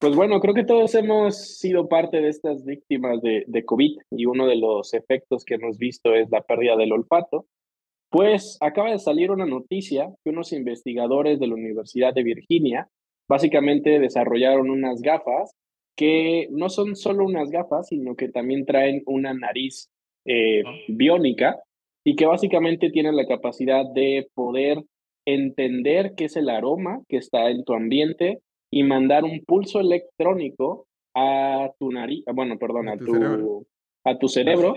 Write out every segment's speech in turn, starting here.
Pues bueno, creo que todos hemos sido parte de estas víctimas de, de COVID y uno de los efectos que hemos visto es la pérdida del olfato. Pues acaba de salir una noticia que unos investigadores de la Universidad de Virginia básicamente desarrollaron unas gafas que no son solo unas gafas, sino que también traen una nariz eh, biónica y que básicamente tienen la capacidad de poder entender qué es el aroma que está en tu ambiente y mandar un pulso electrónico a tu nariz, bueno, perdón, a tu, cerebro, a tu cerebro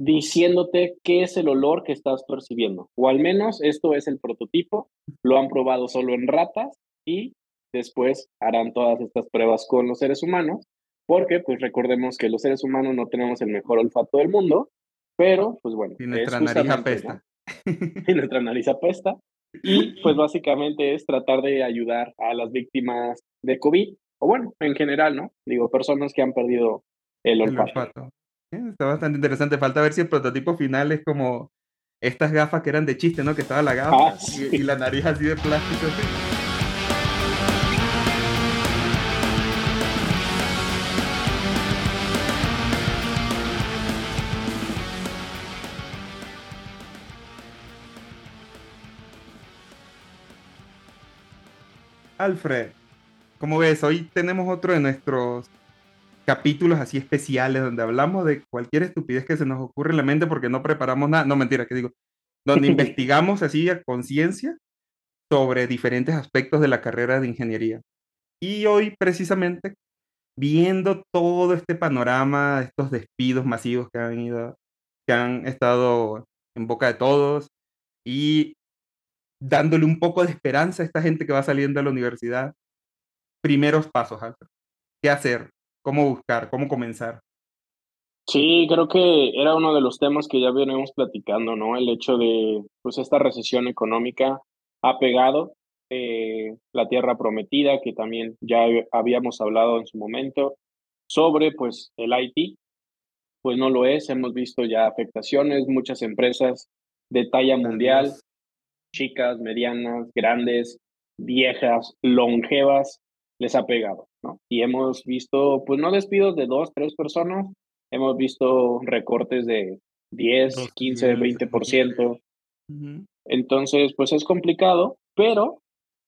diciéndote qué es el olor que estás percibiendo. O al menos esto es el prototipo, lo han probado solo en ratas y después harán todas estas pruebas con los seres humanos, porque pues recordemos que los seres humanos no tenemos el mejor olfato del mundo, pero pues bueno. Y nuestra nariz apesta. y nuestra nariz apesta. Y pues básicamente es tratar de ayudar a las víctimas de COVID, o bueno, en general, ¿no? Digo, personas que han perdido el olfato. Eh, está bastante interesante. Falta ver si el prototipo final es como estas gafas que eran de chiste, ¿no? Que estaba la gafa ah, y, la nariz así de plástico. Alfred, ¿cómo ves? Hoy tenemos otro de nuestros capítulos así especiales donde hablamos de cualquier estupidez que se nos ocurre en la mente porque no preparamos nada. No, mentira, que digo, donde investigamos así a conciencia sobre diferentes aspectos de la carrera de ingeniería. Y hoy precisamente viendo todo este panorama, estos despidos masivos que han ido, que han estado en boca de todos y dándole un poco de esperanza a esta gente que va saliendo de la universidad. Primeros pasos, ¿Qué hacer? ¿Cómo buscar? ¿Cómo comenzar? Sí, creo que era uno de los temas que ya venimos platicando, ¿no? El hecho de, pues, esta recesión económica ha pegado eh, la tierra prometida, que también ya habíamos hablado en su momento, sobre, pues, el IT, pues no lo es, hemos visto ya afectaciones, muchas empresas de talla mundial chicas, medianas, grandes, viejas, longevas, les ha pegado, ¿no? Y hemos visto, pues no despidos de dos, tres personas, hemos visto recortes de 10, 15, 20%. Entonces, pues es complicado, pero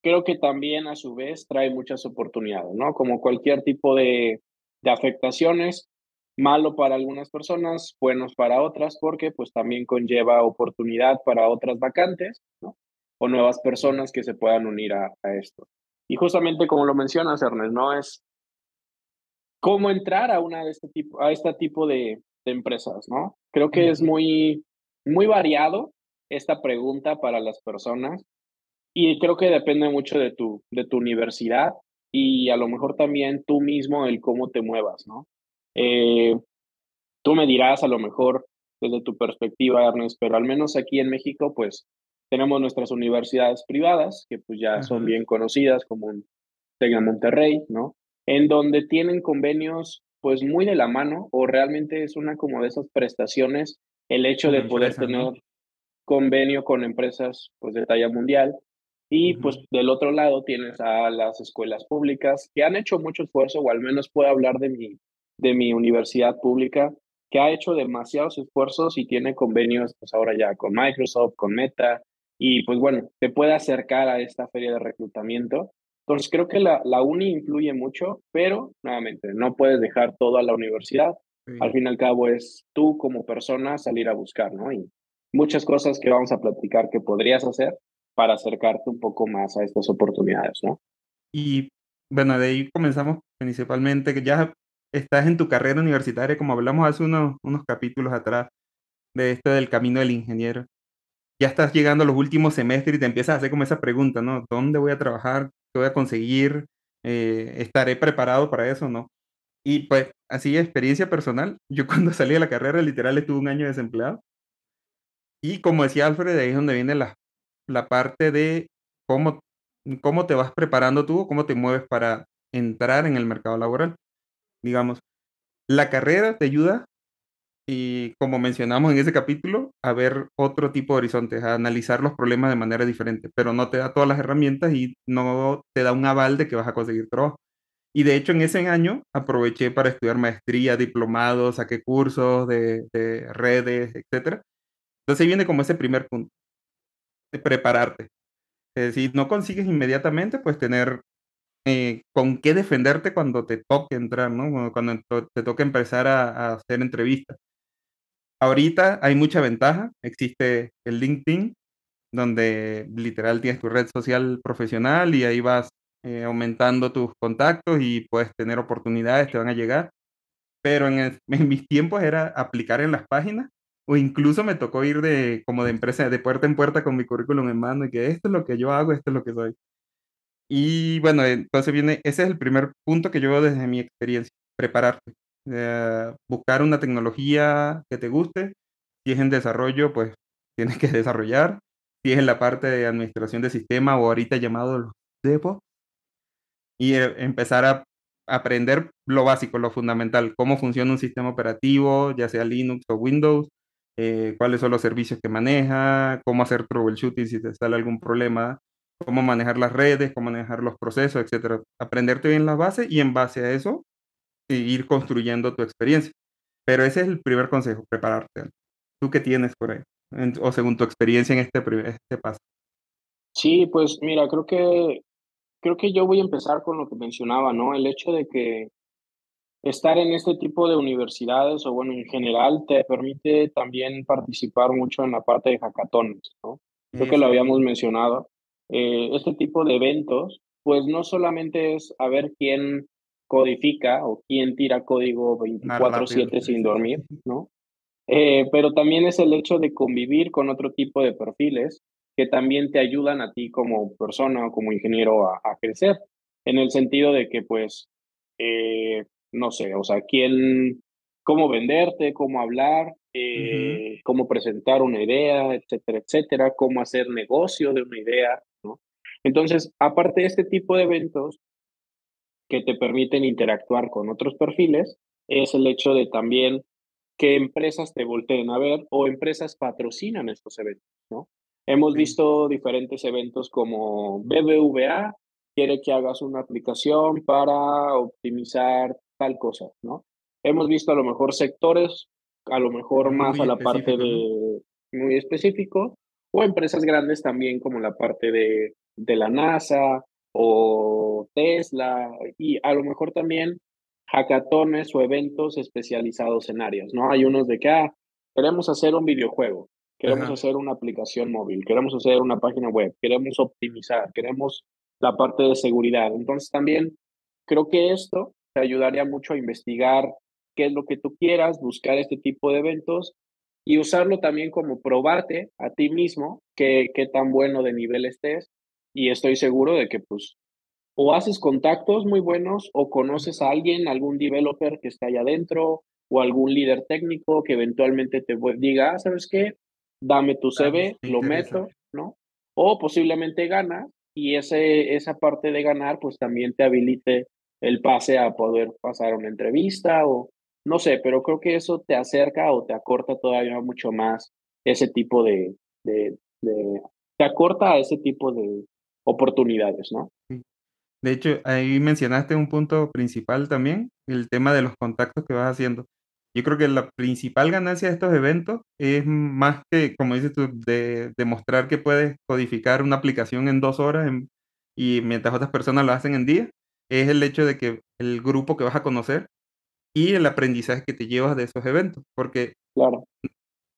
creo que también a su vez trae muchas oportunidades, ¿no? Como cualquier tipo de, de afectaciones, malo para algunas personas, buenos para otras, porque pues también conlleva oportunidad para otras vacantes, ¿no? O nuevas personas que se puedan unir a, esto. Y justamente como lo mencionas, Ernest, ¿no? Es cómo entrar a una de este tipo, a este tipo de, de empresas, ¿no? Creo que es muy, muy variado esta pregunta para las personas y creo que depende mucho de tu, de tu universidad y a lo mejor también tú mismo el cómo te muevas, ¿no? Eh, tú me dirás a lo mejor desde tu perspectiva, Ernest, pero al menos aquí en México, pues tenemos nuestras universidades privadas, que pues ya son bien conocidas como Tecna Monterrey, ¿no? En donde tienen convenios pues muy de la mano o realmente es una como de esas prestaciones el hecho de poder tener convenio con empresas pues de talla mundial. Y pues del otro lado tienes a las escuelas públicas que han hecho mucho esfuerzo o al menos puedo hablar de mi de mi universidad pública que ha hecho demasiados esfuerzos y tiene convenios, pues ahora ya con Microsoft, con Meta, y pues bueno, te puede acercar a esta feria de reclutamiento. Entonces creo que la, la uni influye mucho, pero nuevamente, no puedes dejar todo a la universidad. Al fin y al cabo es tú como persona salir a buscar, ¿no? Y muchas cosas que vamos a platicar que podrías hacer para acercarte un poco más a estas oportunidades, ¿no? Y bueno, de ahí comenzamos principalmente, que ya estás en tu carrera universitaria, como hablamos hace unos, unos capítulos atrás, de esto del camino del ingeniero. Ya estás llegando a los últimos semestres y te empiezas a hacer como esa pregunta, ¿no? ¿Dónde voy a trabajar? ¿Qué voy a conseguir? Eh, ¿Estaré preparado para eso no? Y pues, así, experiencia personal, yo cuando salí de la carrera, literal, estuve un año desempleado. Y como decía Alfred, ahí es donde viene la, la parte de cómo, cómo te vas preparando tú, cómo te mueves para entrar en el mercado laboral digamos. La carrera te ayuda, y como mencionamos en ese capítulo, a ver otro tipo de horizontes, a analizar los problemas de manera diferente, pero no te da todas las herramientas y no te da un aval de que vas a conseguir trabajo. Y de hecho en ese año aproveché para estudiar maestría, diplomados, saqué cursos de, de redes, etc. Entonces ahí viene como ese primer punto, de prepararte. Es decir, no consigues inmediatamente, pues tener eh, con qué defenderte cuando te toque entrar, ¿no? Cuando te toque empezar a, hacer entrevistas. Ahorita hay mucha ventaja, existe el LinkedIn, donde literal tienes tu red social profesional y ahí vas eh, aumentando tus contactos y puedes tener oportunidades, te van a llegar. Pero en, en, mis tiempos era aplicar en las páginas o incluso me tocó ir de como de empresa de puerta en puerta con mi currículum en mano y que esto es lo que yo hago, esto es lo que soy. Y bueno, entonces viene, ese es el primer punto que yo desde mi experiencia, prepararte, eh, buscar una tecnología que te guste, si es en desarrollo, pues tienes que desarrollar, si es en la parte de administración de sistema o ahorita llamado los DevOps, y eh, empezar a aprender lo básico, lo fundamental, cómo funciona un sistema operativo, ya sea Linux o Windows, eh, cuáles son los servicios que maneja, cómo hacer troubleshooting si te sale algún problema, cómo manejar las redes, cómo manejar los procesos, etcétera. Aprenderte bien las bases y en base a eso ir construyendo tu experiencia. Pero ese es el primer consejo, prepararte. ¿Tú qué tienes por ahí? o según tu experiencia en este, este paso. Sí, pues mira, creo que creo que yo voy a empezar con lo que mencionaba, ¿no? El hecho de que estar en este tipo de universidades o bueno, en general te permite también participar mucho en la parte de hackatones, ¿no? Creo que lo habíamos mencionado. Eh, este tipo de eventos, pues no solamente es a ver quién codifica o quién tira código 24/7 sin dormir, ¿no? Eh, pero también es el hecho de convivir con otro tipo de perfiles que también te ayudan a ti como persona o como ingeniero a, crecer, en el sentido de que pues, eh, no sé, o sea, quién, cómo venderte, cómo hablar, cómo presentar una idea, etcétera, etcétera, cómo hacer negocio de una idea, entonces, aparte de este tipo de eventos que te permiten interactuar con otros perfiles, es el hecho de también que empresas te volteen a ver o empresas patrocinan estos eventos, ¿no? Hemos visto diferentes eventos como BBVA quiere que hagas una aplicación para optimizar tal cosa, ¿no? Hemos visto a lo mejor sectores, a lo mejor más a la parte de muy específico, o empresas grandes también como la parte de de la NASA o Tesla y a lo mejor también hackatones o eventos especializados en áreas, ¿no? Hay unos de que, ah, queremos hacer un videojuego, queremos hacer una aplicación móvil, queremos hacer una página web, queremos optimizar, queremos la parte de seguridad. Entonces también creo que esto te ayudaría mucho a investigar qué es lo que tú quieras, buscar este tipo de eventos y usarlo también como probarte a ti mismo qué, qué tan bueno de nivel estés y estoy seguro de que pues o haces contactos muy buenos o conoces a alguien, algún developer que está allá adentro o algún líder técnico que eventualmente te diga, ah, ¿sabes qué? Dame tu CV, lo meto, ¿no? O posiblemente ganas y ese, esa parte de ganar pues también te habilite el pase a poder pasar una entrevista o no sé, pero creo que eso te acerca o te acorta todavía mucho más ese tipo de, te acorta a ese tipo de, oportunidades, ¿no? De hecho, ahí mencionaste un punto principal también, el tema de los contactos que vas haciendo. Yo creo que la principal ganancia de estos eventos es más que, como dices tú, de demostrar que puedes codificar una aplicación en dos horas y mientras otras personas lo hacen en días, es el hecho de que el grupo que vas a conocer y el aprendizaje que te llevas de esos eventos. Porque claro.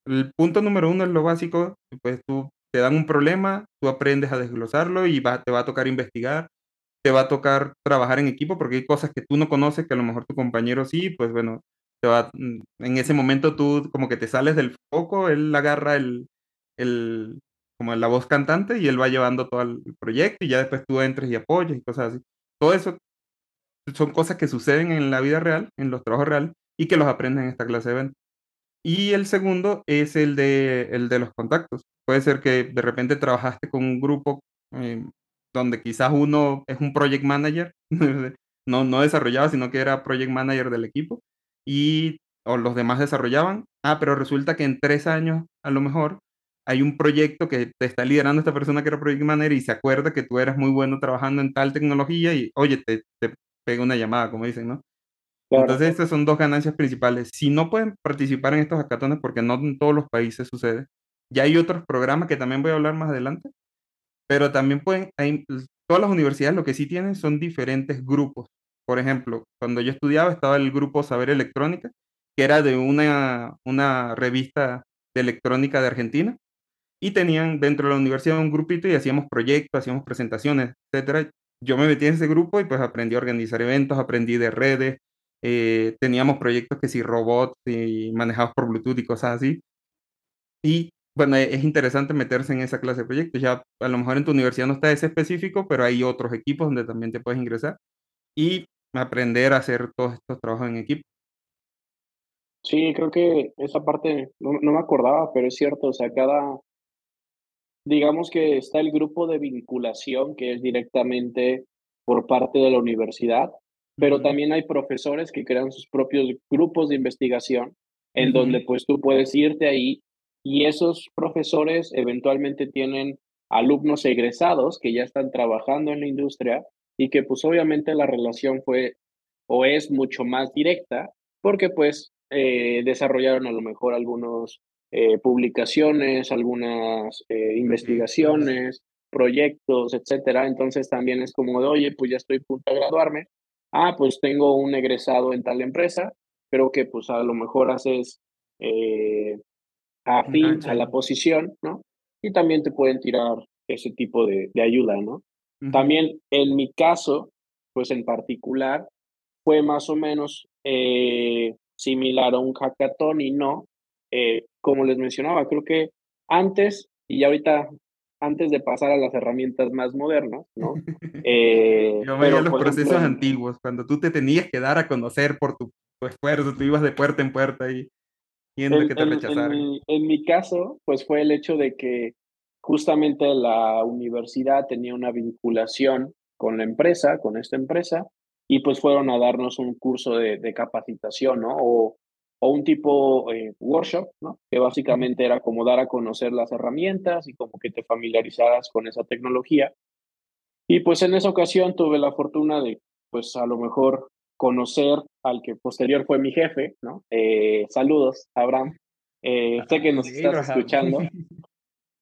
el punto número uno es lo básico, pues tú te dan un problema, tú aprendes a desglosarlo y va, te va a tocar investigar, te va a tocar trabajar en equipo porque hay cosas que tú no conoces que a lo mejor tu compañero sí, pues bueno, te va, mm, en ese momento tú como que te sales del foco, él agarra el, el, como la voz cantante y él va llevando todo el proyecto y ya después tú entres y apoyas y cosas así. Todo eso son cosas que suceden en la vida real, en los trabajos reales y que los aprendes en esta clase de eventos. Y el segundo es el de, el de los contactos. Puede ser que de repente trabajaste con un grupo eh, donde quizás uno es un project manager, no, no desarrollaba, sino que era project manager del equipo, y o los demás desarrollaban. Ah, pero resulta que en tres años, a lo mejor, hay un proyecto que te está liderando esta persona que era project manager y se acuerda que tú eras muy bueno trabajando en tal tecnología y, oye, te pega una llamada, como dicen, ¿no? Entonces, estas son dos ganancias principales. Si no pueden participar en estos hackatones, porque no en todos los países sucede, ya hay otros programas que también voy a hablar más adelante, pero también pueden, hay, todas las universidades lo que sí tienen son diferentes grupos. Por ejemplo, cuando yo estudiaba estaba el grupo Saber Electrónica, que era de una, una revista de electrónica de Argentina, y tenían dentro de la universidad un grupito y hacíamos proyectos, hacíamos presentaciones, etcétera. Yo me metí en ese grupo y pues aprendí a organizar eventos, aprendí de redes, eh, teníamos proyectos que si robots y manejados por Bluetooth y cosas así. Y bueno, e, es interesante meterse en esa clase de proyectos. Ya a lo mejor en tu universidad no está ese específico, pero hay otros equipos donde también te puedes ingresar y aprender a hacer todos estos trabajos en equipo. Sí, creo que esa parte no, no me acordaba, pero es cierto, o sea, cada, digamos que está el grupo de vinculación que es directamente por parte de la universidad, pero también hay profesores que crean sus propios grupos de investigación en donde pues tú puedes irte ahí y esos profesores eventualmente tienen alumnos egresados que ya están trabajando en la industria y que pues obviamente la relación fue o es mucho más directa porque pues eh, desarrollaron a lo mejor algunos eh, publicaciones, algunas eh, investigaciones, proyectos, etcétera. Entonces también es como de, oye, pues ya estoy a punto de graduarme. Ah, pues tengo un egresado en tal empresa, pero que pues a lo mejor haces eh, afín a la posición, ¿no? Y también te pueden tirar ese tipo de, de ayuda, ¿no? También en mi caso, pues en particular, fue más o menos eh, similar a un hackathon y no, eh, como les mencionaba, creo que antes y ahorita, antes de pasar a las herramientas más modernas, ¿no? Eh, Yo veía los procesos antiguos, cuando tú te tenías que dar a conocer por tu, esfuerzo, tú ibas de puerta en puerta y viendo que te rechazaran. En mi, caso, pues fue el hecho de que justamente la universidad tenía una vinculación con la empresa, con esta empresa, y pues fueron a darnos un curso de, de capacitación, ¿no? O, o un tipo eh, workshop, ¿no? Que básicamente era como dar a conocer las herramientas y como que te familiarizaras con esa tecnología. Y pues en esa ocasión tuve la fortuna de, pues a lo mejor conocer al que posterior fue mi jefe, ¿no? Eh, saludos, Abraham. Eh, sé que nos estás escuchando.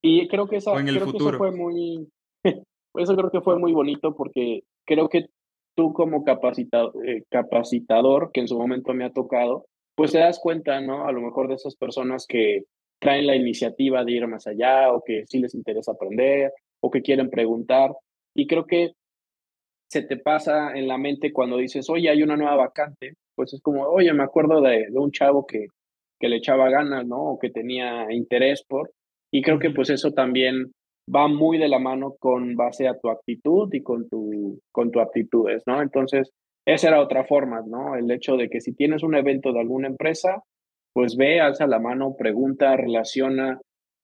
Y creo que, esa, creo que eso fue muy, eso creo que fue muy bonito porque creo que tú como capacitado, capacitador, que en su momento me ha tocado, pues te das cuenta, ¿no? A lo mejor de esas personas que traen la iniciativa de ir más allá o que sí les interesa aprender o que quieren preguntar. Y creo que se te pasa en la mente cuando dices, oye, hay una nueva vacante, pues es como, oye, me acuerdo de, un chavo que, que le echaba ganas, ¿no? O que tenía interés por. Y creo que pues eso también va muy de la mano con base a tu actitud y con tu, con tu aptitudes, ¿no? Entonces, esa era otra forma, ¿no? El hecho de que si tienes un evento de alguna empresa, pues ve, alza la mano, pregunta, relaciona.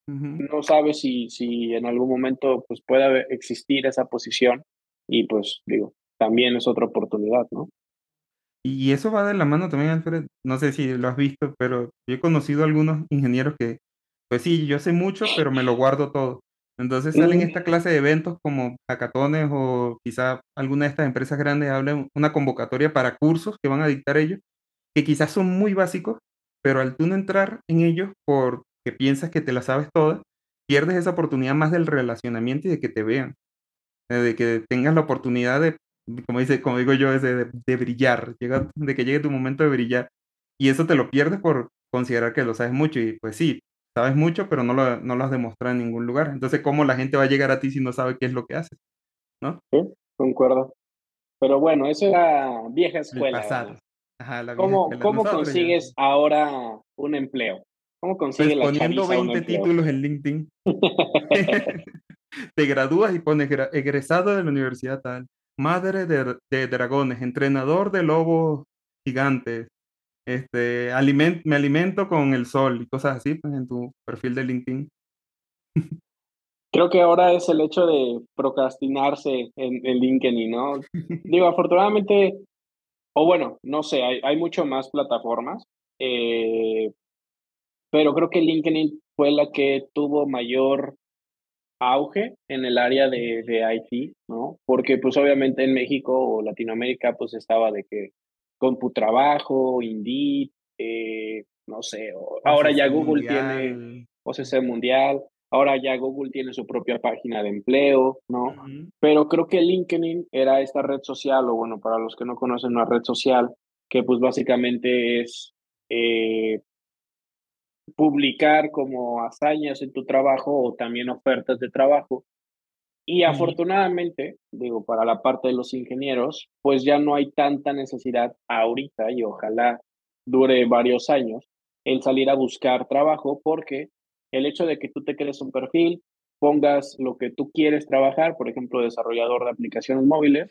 No sabes si, si en algún momento pues pueda existir esa posición y pues digo, también es otra oportunidad, ¿no? Y eso va de la mano también, Alfred. No sé si lo has visto, pero yo he conocido algunos ingenieros que, pues sí, yo sé mucho, pero me lo guardo todo. Entonces salen mm. esta clase de eventos como hackatones o quizá alguna de estas empresas grandes hablen una convocatoria para cursos que van a dictar ellos, que quizás son muy básicos, pero al tú no entrar en ellos porque piensas que te la sabes todas, pierdes esa oportunidad más del relacionamiento y de que te vean, eh, de que tengas la oportunidad de, como, dice, como digo yo, de, de brillar, de que llegue tu momento de brillar. Y eso te lo pierdes por considerar que lo sabes mucho. Y pues sí, sabes mucho, pero no lo, no lo has demostrado en ningún lugar. Entonces, ¿cómo la gente va a llegar a ti si no sabe qué es lo que haces? ¿No? Sí, concuerdo. Pero bueno, eso era vieja escuela. ¿Cómo, ¿cómo consigues ahora un empleo? ¿Cómo pues consigues pues poniendo 20 títulos en LinkedIn. Te gradúas y pones egresado de la universidad tal, madre de, de dragones, entrenador de lobos gigantes, este, me alimento con el sol y cosas así, pues en tu perfil de LinkedIn. Creo que ahora es el hecho de procrastinarse en, LinkedIn, ¿no? Digo, afortunadamente, o bueno, no sé, hay, hay mucho más plataformas, eh, pero creo que LinkedIn fue la que tuvo mayor auge en el área de, de IT, ¿no? Porque pues obviamente en México o Latinoamérica pues estaba de que CompuTrabajo, Indeed, eh, no sé, ahora ya Google tiene OCC Mundial, ahora ya Google tiene su propia página de empleo, ¿no? Pero creo que LinkedIn era esta red social, o bueno, para los que no conocen una red social, que pues básicamente es eh, publicar como hazañas en tu trabajo o también ofertas de trabajo. Y afortunadamente, digo, para la parte de los ingenieros, pues ya no hay tanta necesidad ahorita y ojalá dure varios años el salir a buscar trabajo porque el hecho de que tú te crees un perfil, pongas lo que tú quieres trabajar, por ejemplo, desarrollador de aplicaciones móviles,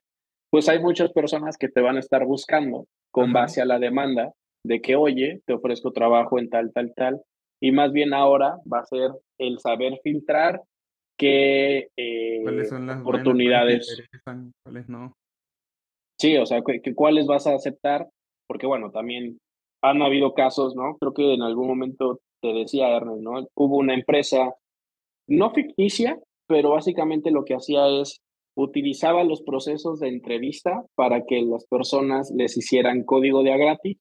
pues hay muchas personas que te van a estar buscando con base a la demanda de que, oye, te ofrezco trabajo en tal, tal, tal, y más bien ahora va a ser el saber filtrar qué eh, oportunidades. ¿Cuáles no? Sí, o sea, cuáles vas a aceptar, porque bueno, también han habido casos, ¿no? Creo que en algún momento te decía Ernest, ¿no? Hubo una empresa no ficticia, pero básicamente lo que hacía es utilizaba los procesos de entrevista para que las personas les hicieran código de a gratis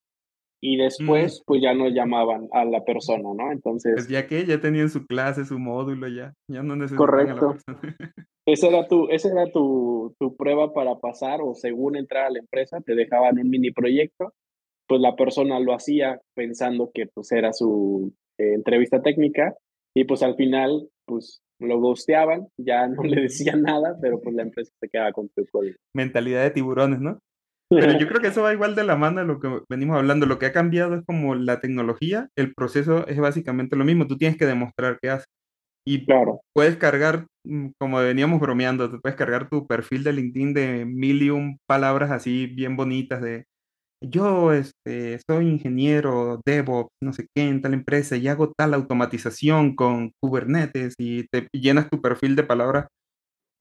y después pues ya no llamaban a la persona, ¿no? Pues Entonces... ya que ya tenían su clase, su módulo, ya, ya no necesitaban correcto. a la persona. esa era, tu, esa era tu, tu prueba para pasar o según entrar a la empresa te dejaban un mini proyecto, pues la persona lo hacía pensando que pues era su eh, entrevista técnica y pues al final pues lo ghosteaban, ya no le decían nada, pero pues la empresa se quedaba con tu código. Mentalidad de tiburones, ¿no? Pero yo creo que eso va igual de la mano de lo que venimos hablando. Lo que ha cambiado es como la tecnología, el proceso es básicamente lo mismo. Tú tienes que demostrar qué haces. Y claro. puedes cargar, mm, como veníamos bromeando, puedes cargar tu perfil de LinkedIn de mil y un palabras así bien bonitas de yo este, soy ingeniero DevOps, no sé qué, en tal empresa y hago tal automatización con Kubernetes y te llenas tu perfil de palabras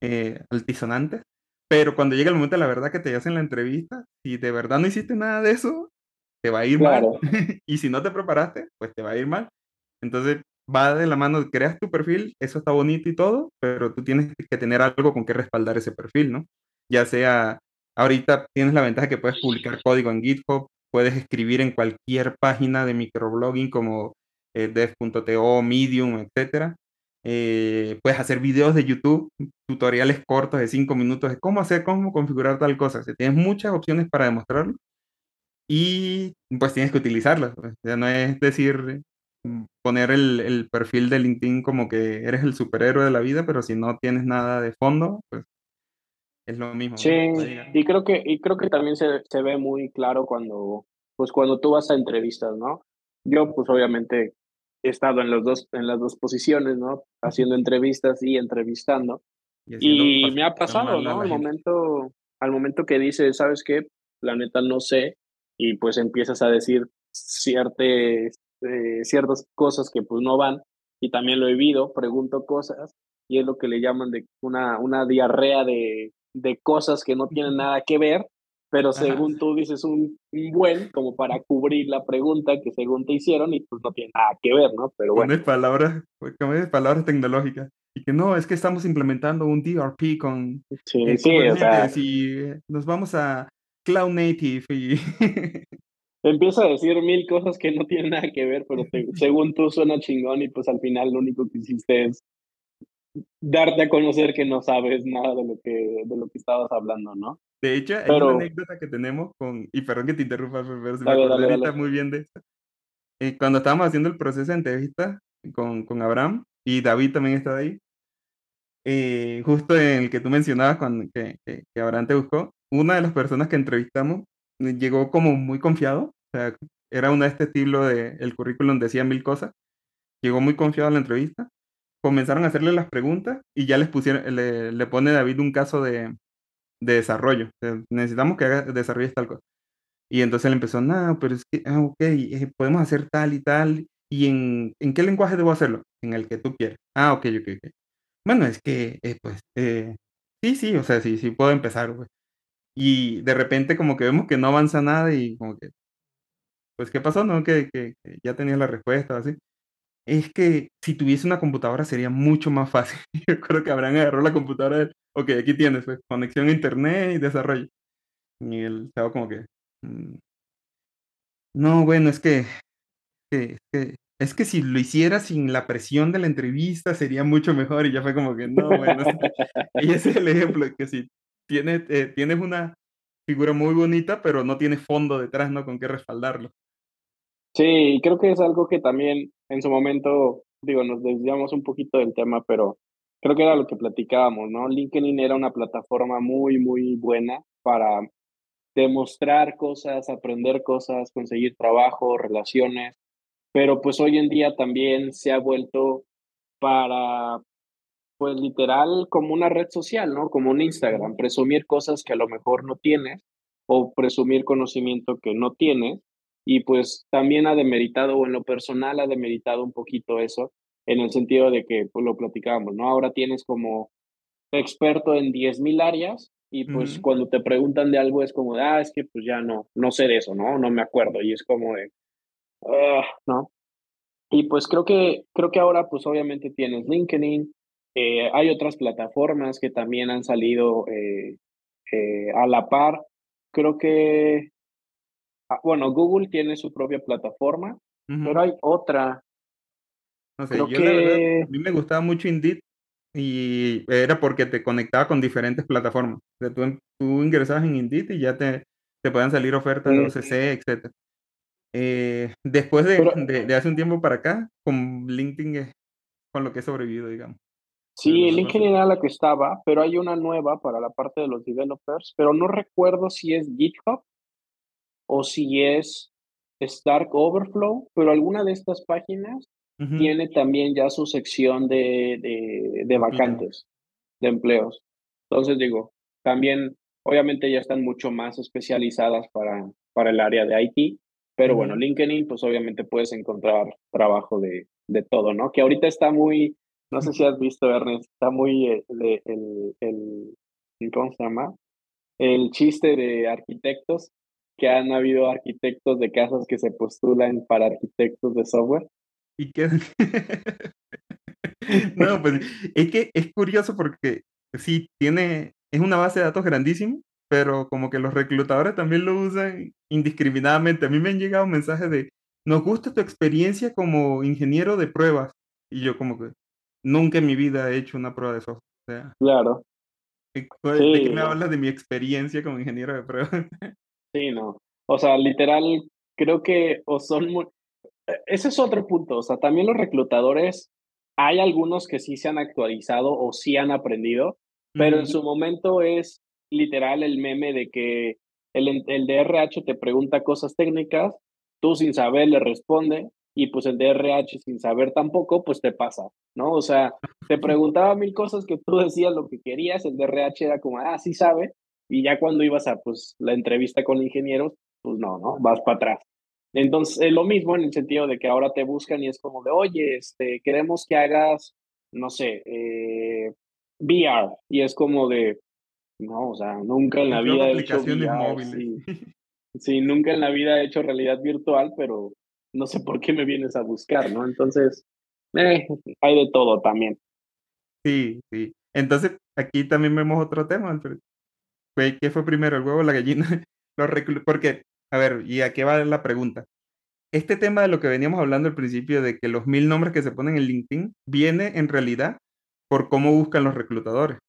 eh, altisonantes pero cuando llega el momento de la verdad que te hacen la entrevista, si de verdad no hiciste nada de eso, te va a ir mal. y si no te preparaste, pues te va a ir mal. Entonces, va de la mano, creas tu perfil, eso está bonito y todo, pero tú tienes que tener algo con que respaldar ese perfil, ¿no? Ya sea, ahorita tienes la ventaja que puedes publicar código en GitHub, puedes escribir en cualquier página de microblogging como eh, dev.to, Medium, etcétera. Eh, puedes hacer videos de YouTube, tutoriales cortos de 5 minutos de cómo hacer, cómo configurar tal cosa. tienes muchas opciones para demostrarlo y pues tienes que utilizarlas. Pues. Ya no es decir, mm, poner el, el, perfil de LinkedIn como que eres el superhéroe de la vida, pero si no tienes nada de fondo, pues es lo mismo. Sí, y creo que, y creo que también se, se ve muy claro cuando, pues cuando tú vas a entrevistas, ¿no? Yo, pues obviamente he estado en, los dos, en las dos posiciones, ¿no? Haciendo entrevistas y entrevistando. Y, me ha pasado, ¿no? Al momento, al momento que dices, ¿sabes qué? La neta no sé, y pues empiezas a decir ciertas, eh, ciertas cosas que pues no van, y también lo he vivido, pregunto cosas, y es lo que le llaman de una, una diarrea de, de cosas que no tienen nada que ver, pero según tú dices un, buen como para cubrir la pregunta que según te hicieron y pues no tiene nada que ver, ¿no? Pero bueno. Pones palabras, palabras tecnológicas. Y que no, es que estamos implementando un DRP con sí, eh, sí, o sea, y nos vamos a Cloud Native y... Empieza a decir mil cosas que no tienen nada que ver, pero según tú suena chingón y pues al final lo único que hiciste es darte a conocer que no sabes nada de lo que, de lo que estabas hablando, ¿no? De hecho, hay una anécdota que tenemos con, y perdón que te interrumpa, pero se me acordé muy bien de esto. Eh, cuando estábamos haciendo el proceso de entrevista con, con Abraham, y David también estaba ahí, eh, justo en el que tú mencionabas cuando, que, que, Abraham te buscó, una de las personas que entrevistamos eh, llegó como muy confiado, o sea, era una de este estilo de, el currículum decía mil cosas, llegó muy confiado a la entrevista, comenzaron a hacerle las preguntas y ya les pusieron, le, le pone David un caso de, de desarrollo. necesitamos que haga, desarrolles tal cosa. Y entonces él empezó, no, pero es que, ah, ok, eh, podemos hacer tal y tal. ¿Y en, en, qué lenguaje debo hacerlo? En el que tú quieras. Ah, ok, ok, ok. Bueno, es que, eh, pues, eh, sí, sí, o sea, sí, sí puedo empezar, Y de repente como que vemos que no avanza nada y como que, pues, ¿qué pasó? ¿No? Que, que, ya tenía la respuesta, así. Es que si tuviese una computadora sería mucho más fácil. Yo creo que habrán agarrado la computadora de, ok, aquí tienes, pues, conexión a internet y desarrollo. Y él estaba como que, mm, no, bueno, es que, que, que, es que si lo hiciera sin la presión de la entrevista sería mucho mejor. Y ya fue como que, no, bueno, y ese es el ejemplo, que si tienes, eh, tienes una figura muy bonita, pero no tienes fondo detrás, ¿no? Con qué respaldarlo. Sí, creo que es algo que también en su momento, digo, nos desviamos un poquito del tema, pero creo que era lo que platicábamos, ¿no? LinkedIn era una plataforma muy, muy buena para demostrar cosas, aprender cosas, conseguir trabajo, relaciones, pero pues hoy en día también se ha vuelto para, pues literal, como una red social, ¿no? Como un Instagram, presumir cosas que a lo mejor no tienes o presumir conocimiento que no tienes y pues también ha demeritado, o en lo personal ha demeritado un poquito eso, en el sentido de que pues, lo platicábamos, ¿no? Ahora tienes como experto en 10.000 áreas y pues cuando te preguntan de algo es como de, ah, es que pues ya no, no sé de eso, ¿no? No me acuerdo y es como de, ah, ¿no? Y pues creo que, creo que ahora pues obviamente tienes LinkedIn, eh, hay otras plataformas que también han salido eh, eh, a la par. Creo que bueno, Google tiene su propia plataforma, pero hay otra. No sé, yo la verdad, a mí me gustaba mucho Indeed y era porque te conectaba con diferentes plataformas. O sea, tú, tú ingresabas en Indeed y ya te, te puedan salir ofertas de OCC, etc. Eh, después de, de, hace un tiempo para acá, con LinkedIn es con lo que he sobrevivido, digamos. Sí, LinkedIn era la que estaba, pero hay una nueva para la parte de los developers, pero no recuerdo si es GitHub o si es Stark Overflow, pero alguna de estas páginas tiene también ya su sección de, de, vacantes, de empleos. Entonces digo, también obviamente ya están mucho más especializadas para, para el área de IT, pero bueno, LinkedIn, pues obviamente puedes encontrar trabajo de, de, todo, ¿no? Que ahorita está muy, no sé si has visto, Ernest, está muy eh, el, el, ¿cómo se llama? El chiste de arquitectos que han habido arquitectos de casas que se postulan para arquitectos de software. Y qué no, pues es que es curioso porque sí, tiene, es una base de datos grandísima, pero como que los reclutadores también lo usan indiscriminadamente. A mí me han llegado mensajes de, nos gusta tu experiencia como ingeniero de pruebas. Y yo como que nunca en mi vida he hecho una prueba de software. sea, claro. ¿De, qué me hablas de mi experiencia como ingeniero de pruebas? Sí, no. O sea, literal, creo que o son muy... E, ese es otro punto. O sea, también los reclutadores, hay algunos que sí se han actualizado o sí han aprendido, pero en su momento es literal el meme de que el, el DRH te pregunta cosas técnicas, tú sin saber le responde y pues el DRH sin saber tampoco, pues te pasa, ¿no? O sea, te preguntaba mil cosas que tú decías lo que querías, el DRH era como, ah, sí sabe, y ya cuando ibas a pues la entrevista con ingenieros, pues no, ¿no? Vas para atrás. Entonces, es lo mismo en el sentido de que ahora te buscan y es como de, oye, este, queremos que hagas, no sé, eh, VR. Y es como de, no, o sea, nunca en la vida he hecho VR. Sí. nunca en la vida he hecho realidad virtual, pero no sé por qué me vienes a buscar, ¿no? Entonces, eh, hay de todo también. Sí, sí. Entonces, aquí también vemos otro tema, Alfred. ¿Qué fue primero, el huevo o la gallina? Porque, a ver, ¿y a qué va la pregunta? Este tema de lo que veníamos hablando al principio, de que los mil nombres que se ponen en LinkedIn, viene en realidad por cómo buscan los reclutadores.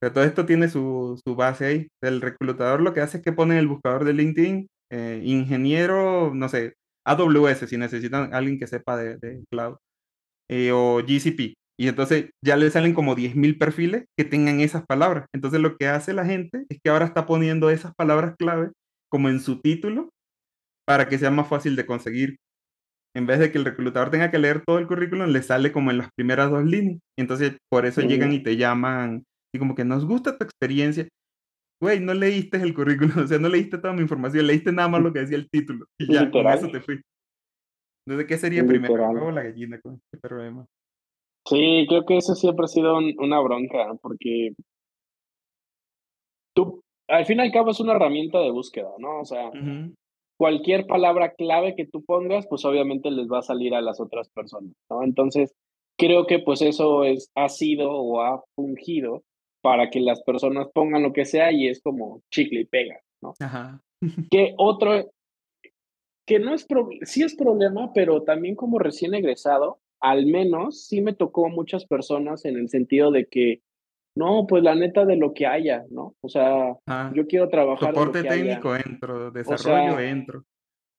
Todo esto tiene su, base ahí. El reclutador lo que hace es que pone en el buscador de LinkedIn eh, ingeniero, no sé, AWS, si necesitan alguien que sepa de, cloud, eh, o GCP. Y entonces ya le salen como 10.000 perfiles que tengan esas palabras. Entonces lo que hace la gente es que ahora está poniendo esas palabras clave como en su título para que sea más fácil de conseguir. En vez de que el reclutador tenga que leer todo el currículum, le sale como en las primeras dos líneas. Entonces por eso llegan y te llaman y como que nos gusta tu experiencia. Güey, no leíste el currículum, o sea, no leíste toda mi información, leíste nada más lo que decía el título. Y ya, con eso te fui. Entonces, ¿qué sería primero? ¿El la gallina con este problema? Sí, creo que eso siempre ha sido una bronca, porque tú, al fin y al cabo, es una herramienta de búsqueda, ¿no? O sea, cualquier palabra clave que tú pongas, pues obviamente les va a salir a las otras personas, ¿no? Entonces, creo que pues eso es, ha sido o ha fungido para que las personas pongan lo que sea y es como chicle y pega, ¿no? Ajá. Que otro, que no es, sí es problema, pero también como recién egresado, al menos sí me tocó muchas personas en el sentido de que, no, pues la neta de lo que haya, ¿no? O sea, Ah, yo quiero trabajar lo soporte haya. técnico entro, O desarrollo sea, entro,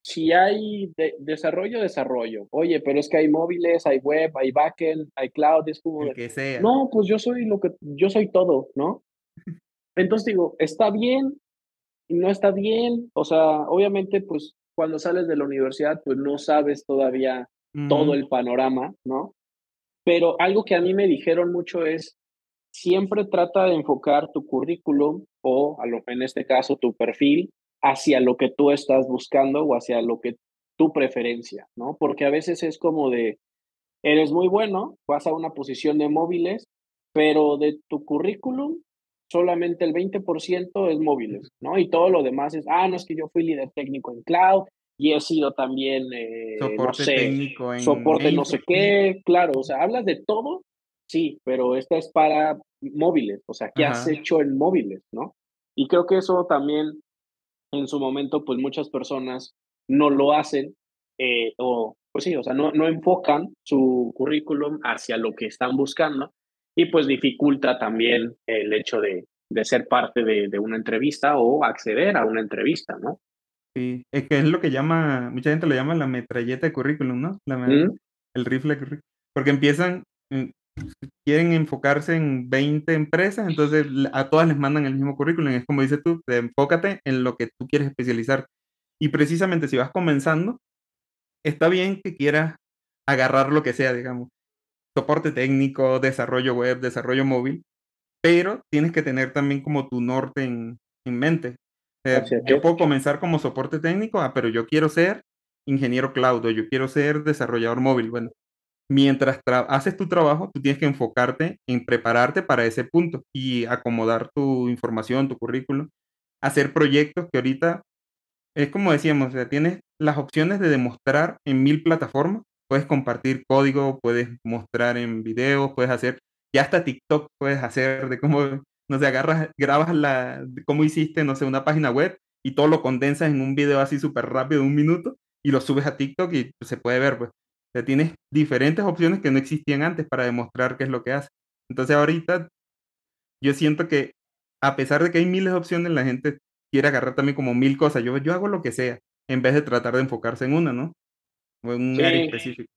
si hay de- desarrollo, desarrollo. Oye, pero es que hay móviles, hay web, hay backend, hay cloud, es como el que sea. no, pues yo soy lo que, yo soy todo, ¿no? Entonces digo, está bien, y no está bien, o sea, obviamente, pues cuando sales de la universidad, pues no sabes todavía todo el panorama, ¿no? Pero algo que a mí me dijeron mucho es, siempre trata de enfocar tu currículum o, en este caso, tu perfil hacia lo que tú estás buscando o hacia lo que tu preferencia, ¿no? Porque a veces es como de, eres muy bueno, vas a una posición de móviles, pero de tu currículum solamente el 20% es móviles, ¿no? Y todo lo demás es, ah, no es que yo fui líder técnico en cloud y he sido también, eh, no soporte sé, técnico en soporte no sé qué, claro, o sea, hablas de todo, sí, pero esta es para móviles, o sea, ¿qué has Ajá. hecho en móviles, no? Y creo que eso también en su momento, pues muchas personas no lo hacen eh, o, pues sí, o sea, no, no enfocan su currículum hacia lo que están buscando y pues dificulta también el hecho de, de ser parte de, de, una entrevista o acceder a una entrevista, ¿no? Sí, es que es lo que llama, mucha gente lo llama la metralleta de currículum, ¿no? La, ¿Mm? el rifle de currículum. Porque empiezan, mm, quieren enfocarse en 20 empresas, entonces a todas les mandan el mismo currículum. Es como dices tú, enfócate en lo que tú quieres especializar. Y precisamente si vas comenzando, está bien que quieras agarrar lo que sea, digamos, soporte técnico, desarrollo web, desarrollo móvil, pero tienes que tener también como tu norte en, en mente. Eh, yo puedo comenzar como soporte técnico, ah, pero yo quiero ser ingeniero cloud o yo quiero ser desarrollador móvil. Bueno, mientras haces tu trabajo, tú tienes que enfocarte en prepararte para ese punto y acomodar tu información, tu currículum, hacer proyectos que ahorita es como decíamos, o sea, tienes las opciones de demostrar en mil plataformas. Puedes compartir código, puedes mostrar en videos, puedes hacer, ya hasta TikTok puedes hacer de cómo, no sé, agarras, grabas la, cómo hiciste, no sé, una página web y todo lo condensas en un video así súper rápido, un minuto, y lo subes a TikTok y se puede ver, pues. O sea, tienes diferentes opciones que no existían antes para demostrar qué es lo que haces. Entonces ahorita yo siento que a pesar de que hay miles de opciones, la gente quiere agarrar también como mil cosas. Yo, yo hago lo que sea, en vez de tratar de enfocarse en una, ¿no? O en un sí, área específica.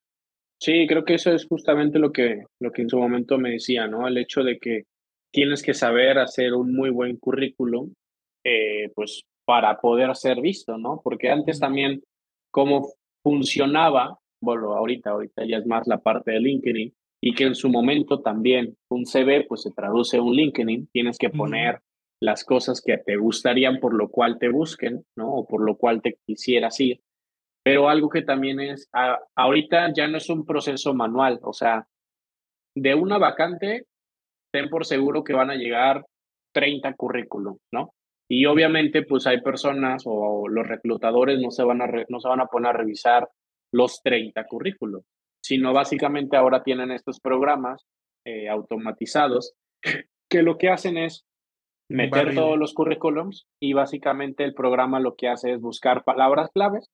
Sí, creo que eso es justamente lo que, lo que en su momento me decía, ¿no? El hecho de que tienes que saber hacer un muy buen currículum, eh, pues para poder ser visto, ¿no? Porque antes también, cómo funcionaba, bueno, ahorita, ahorita ya es más la parte de LinkedIn, y que en su momento también un CV, pues se traduce a un LinkedIn, tienes que poner uh -huh. las cosas que te gustarían por lo cual te busquen, ¿no? O por lo cual te quisieras ir. Pero algo que también es, a, ahorita ya no es un proceso manual, o sea, de una vacante, ten por seguro que van a llegar 30 currículum, ¿no? Y obviamente, pues hay personas o los reclutadores no se van a, re, no se van a poner a revisar los 30 currículum, sino básicamente ahora tienen estos programas eh, automatizados que lo que hacen es meter todos los currículums y básicamente el programa lo que hace es buscar palabras claves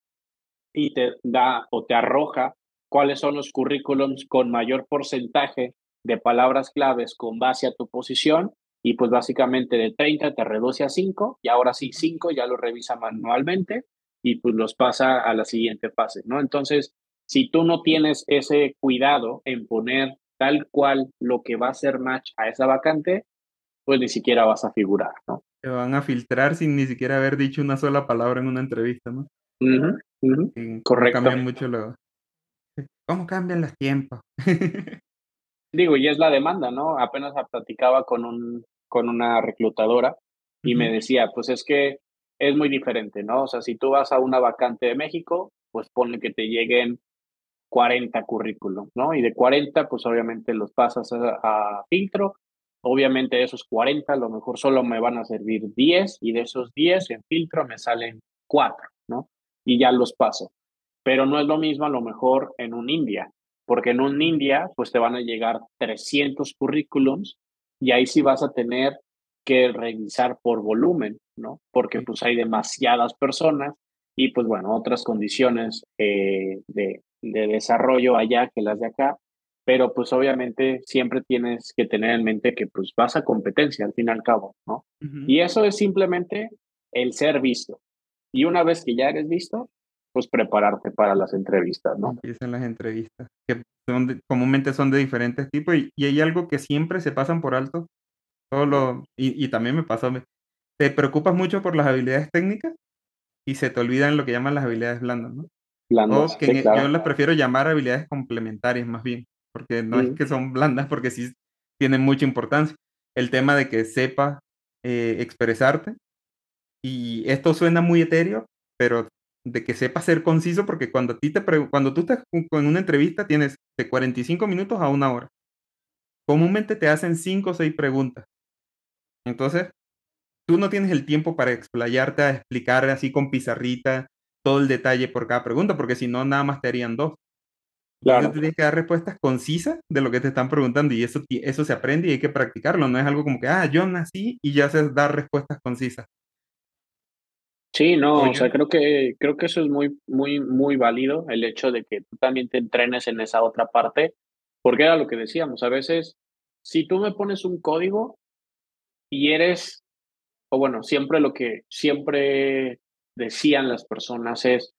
y te da o te arroja cuáles son los currículums con mayor porcentaje de palabras claves con base a tu posición y pues básicamente de 30 te reduce a 5 y ahora sí 5 ya lo revisa manualmente y pues los pasa a la siguiente fase, ¿no? Entonces, si tú no tienes ese cuidado en poner tal cual lo que va a ser match a esa vacante, pues ni siquiera vas a figurar, ¿no? Te van a filtrar sin ni siquiera haber dicho una sola palabra en una entrevista, ¿no? Uh -huh, uh -huh. Correcto. Cambian mucho lo... ¿Cómo cambian los tiempos? Digo, y es la demanda, ¿no? Apenas platicaba con, un, con una reclutadora y uh -huh. me decía, pues es que es muy diferente, ¿no? O sea, si tú vas a una vacante de México, pues pone que te lleguen 40 currículum, ¿no? Y de 40, pues obviamente los pasas a, a, filtro. Obviamente de esos 40, a lo mejor solo me van a servir 10 y de esos 10 en filtro me salen 4, ¿no? y ya los paso. Pero no es lo mismo a lo mejor en un India, porque en un India pues te van a llegar 300 currículums y ahí sí vas a tener que revisar por volumen, ¿no? Porque pues hay demasiadas personas y pues bueno, otras condiciones eh, de, de desarrollo allá que las de acá, pero pues obviamente siempre tienes que tener en mente que pues vas a competencia al fin y al cabo, ¿no? Y eso es simplemente el ser visto. Y una vez que ya eres visto, pues prepararte para las entrevistas, ¿no? Empiezan las entrevistas, que son comúnmente son de diferentes tipos y, y, hay algo que siempre se pasan por alto. Y, y también me pasó, te preocupas mucho por las habilidades técnicas y se te olvidan lo que llaman las habilidades blandas, ¿no? Blandas, que yo las prefiero llamar habilidades complementarias más bien, porque no es que son blandas, porque sí tienen mucha importancia. El tema de que sepa eh, expresarte, y esto suena muy etéreo, pero de que sepa ser conciso, porque cuando, a ti te cuando tú estás con una entrevista tienes de 45 minutos a una hora. Comúnmente te hacen 5 o 6 preguntas. Entonces, tú no tienes el tiempo para explayarte a explicar así con pizarrita todo el detalle por cada pregunta, porque si no, nada más te harían dos. Claro. tienes que dar respuestas concisas de lo que te están preguntando y eso, eso se aprende y hay que practicarlo. No es algo como que, ah, yo nací y ya sé dar respuestas concisas. Sí, no, o sea, creo que, creo que eso es muy, muy, muy válido, el hecho de que tú también te entrenes en esa otra parte, porque era lo que decíamos, a veces, si tú me pones un código y eres, o bueno, siempre lo que siempre decían las personas es,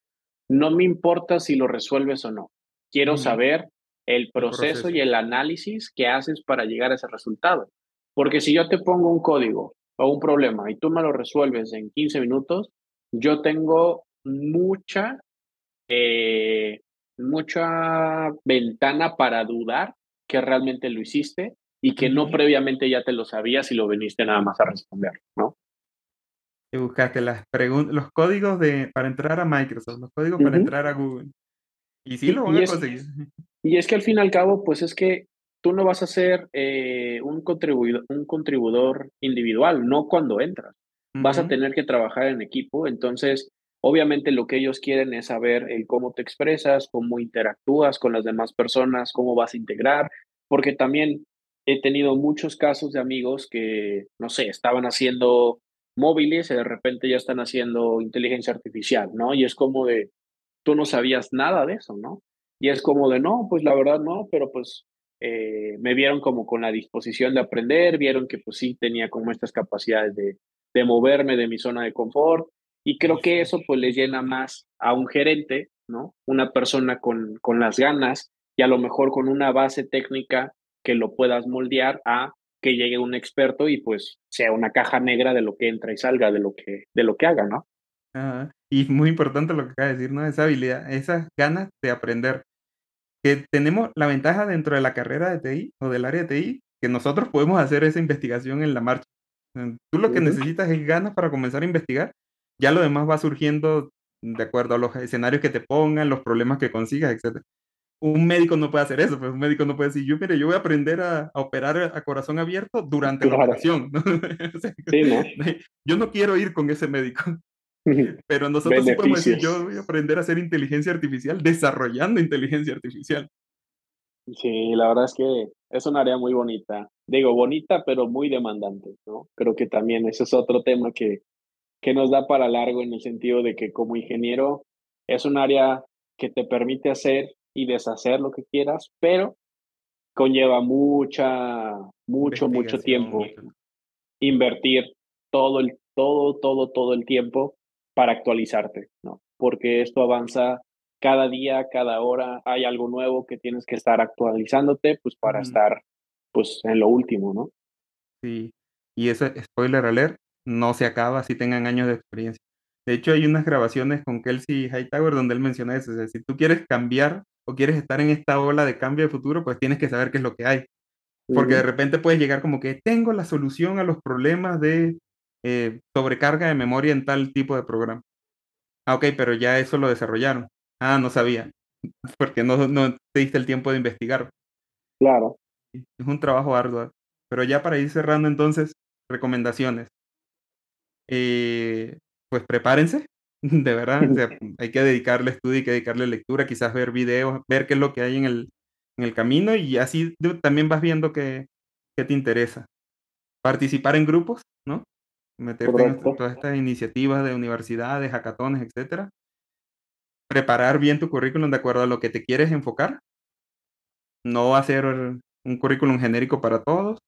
no me importa si lo resuelves o no, quiero saber el proceso, y el análisis que haces para llegar a ese resultado. Porque si yo te pongo un código o un problema y tú me lo resuelves en 15 minutos, yo tengo mucha, eh, mucha ventana para dudar que realmente lo hiciste y que no previamente ya te lo sabías y lo viniste nada más a responder, ¿no? Y buscaste las los códigos de, para entrar a Microsoft, los códigos para entrar a Google. Y sí lo van a conseguir. Y es que al fin y al cabo, pues es que tú no vas a ser eh, un, contribuidor, un contribuidor individual, no cuando entras vas a tener que trabajar en equipo, entonces obviamente lo que ellos quieren es saber el cómo te expresas, cómo interactúas con las demás personas, cómo vas a integrar, porque también he tenido muchos casos de amigos que, no sé, estaban haciendo móviles y de repente ya están haciendo inteligencia artificial, ¿no? Y es como de, tú no sabías nada de eso, ¿no? Y es como de, no, pues la verdad no, pero pues eh, me vieron como con la disposición de aprender, vieron que pues sí tenía como estas capacidades de, de moverme de mi zona de confort. Y creo que eso pues le llena más a un gerente, ¿no? Una persona con, con las ganas y a lo mejor con una base técnica que lo puedas moldear a que llegue un experto y pues sea una caja negra de lo que entra y salga, de lo que, de lo que haga, ¿no? y muy importante lo que acaba de decir, ¿no? Esa habilidad, esas ganas de aprender. Que tenemos la ventaja dentro de la carrera de TI o del área de TI, que nosotros podemos hacer esa investigación en la marcha. Tú lo que necesitas es ganas para comenzar a investigar. Ya lo demás va surgiendo de acuerdo a los escenarios que te pongan, los problemas que consigas, etc. Un médico no puede hacer eso, pues un médico no puede decir, yo, mire, yo voy a aprender a, operar a corazón abierto durante la operación. Yo no quiero ir con ese médico. Pero nosotros sí podemos decir, yo voy a aprender a hacer inteligencia artificial desarrollando inteligencia artificial. Sí, la verdad es que es un área muy bonita. Digo, bonita, pero muy demandante, ¿no? Creo que también ese es otro tema que, que nos da para largo en el sentido de que como ingeniero es un área que te permite hacer y deshacer lo que quieras, pero conlleva mucha, mucho, mucho tiempo. Invertir todo el, todo, todo, todo el tiempo para actualizarte, ¿no? Porque esto avanza cada día, cada hora hay algo nuevo que tienes que estar actualizándote, pues para estar, pues en lo último, ¿no? Sí, y ese spoiler alert no se acaba si tengan años de experiencia. De hecho, hay unas grabaciones con Kelsey Hightower donde él menciona eso. O si tú quieres cambiar o quieres estar en esta ola de cambio de futuro, pues tienes que saber qué es lo que hay. Porque de repente puedes llegar como que tengo la solución a los problemas de eh, sobrecarga de memoria en tal tipo de programa. Ah, ok, pero ya eso lo desarrollaron. Ah, no sabía, porque no, no te diste el tiempo de investigar. Claro. Es un trabajo arduo. Pero ya para ir cerrando entonces, recomendaciones. Eh, pues prepárense, de verdad. hay que dedicarle estudio, hay que dedicarle lectura, quizás ver videos, ver qué es lo que hay en el, en el camino y así también vas viendo qué, qué te interesa. Participar en grupos, ¿no? Meterte en todas estas iniciativas de universidades, hackatones, etcétera. Preparar bien tu currículum de acuerdo a lo que te quieres enfocar. No hacer un currículum genérico para todos.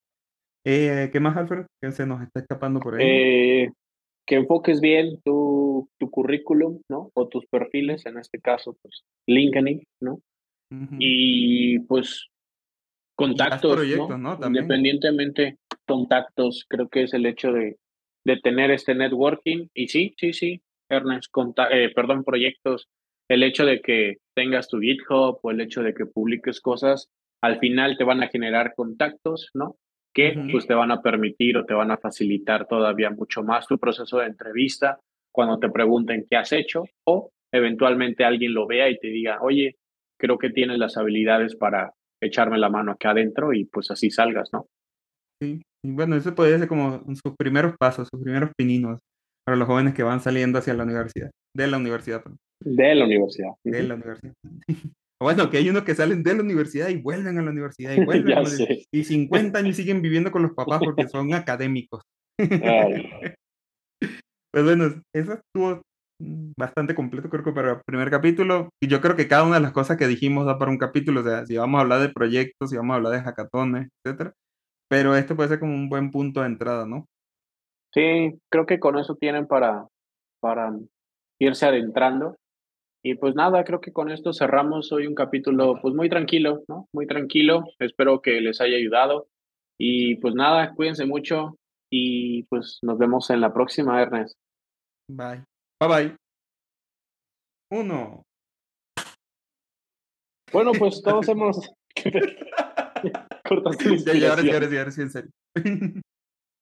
Eh, ¿Qué más, Alfred? ¿Qué se nos está escapando por ahí? Eh, que enfoques bien tu, tu, currículum, ¿no? O tus perfiles, en este caso, pues LinkedIn, ¿no? Y pues contactos, ¿no? Independientemente, contactos, creo que es el hecho de, de tener este networking. Y sí, sí, sí, Ernest, eh, perdón, proyectos, el hecho de que tengas tu GitHub o el hecho de que publiques cosas, al final te van a generar contactos, ¿no? Que pues te van a permitir o te van a facilitar todavía mucho más tu proceso de entrevista cuando te pregunten qué has hecho o eventualmente alguien lo vea y te diga, oye, creo que tienes las habilidades para echarme la mano acá adentro y pues así salgas, ¿no? Sí, bueno, eso podría ser como sus primeros pasos, sus primeros pininos para los jóvenes que van saliendo hacia la universidad, de la universidad. De la universidad. De la universidad. Bueno, que hay unos que salen de la universidad y vuelven a la universidad y vuelven a la universidad, y 50 años siguen viviendo con los papás porque son académicos. pues bueno, eso estuvo bastante completo, creo que para el primer capítulo. Y yo creo que cada una de las cosas que dijimos da para un capítulo, o sea, si vamos a hablar de proyectos, si vamos a hablar de hackatones, etcétera. Pero esto puede ser como un buen punto de entrada, ¿no? Sí, creo que con eso tienen para, para irse adentrando. Y pues nada, creo que con esto cerramos hoy un capítulo pues muy tranquilo, ¿no? Muy tranquilo. Espero que les haya ayudado. Y pues nada, cuídense mucho y pues nos vemos en la próxima, Ernest. Bye. Bye bye. Uno. Bueno, pues todos hemos. Cortaste ya, ya, ahora sí, ahora sí, ahora sí, en serio.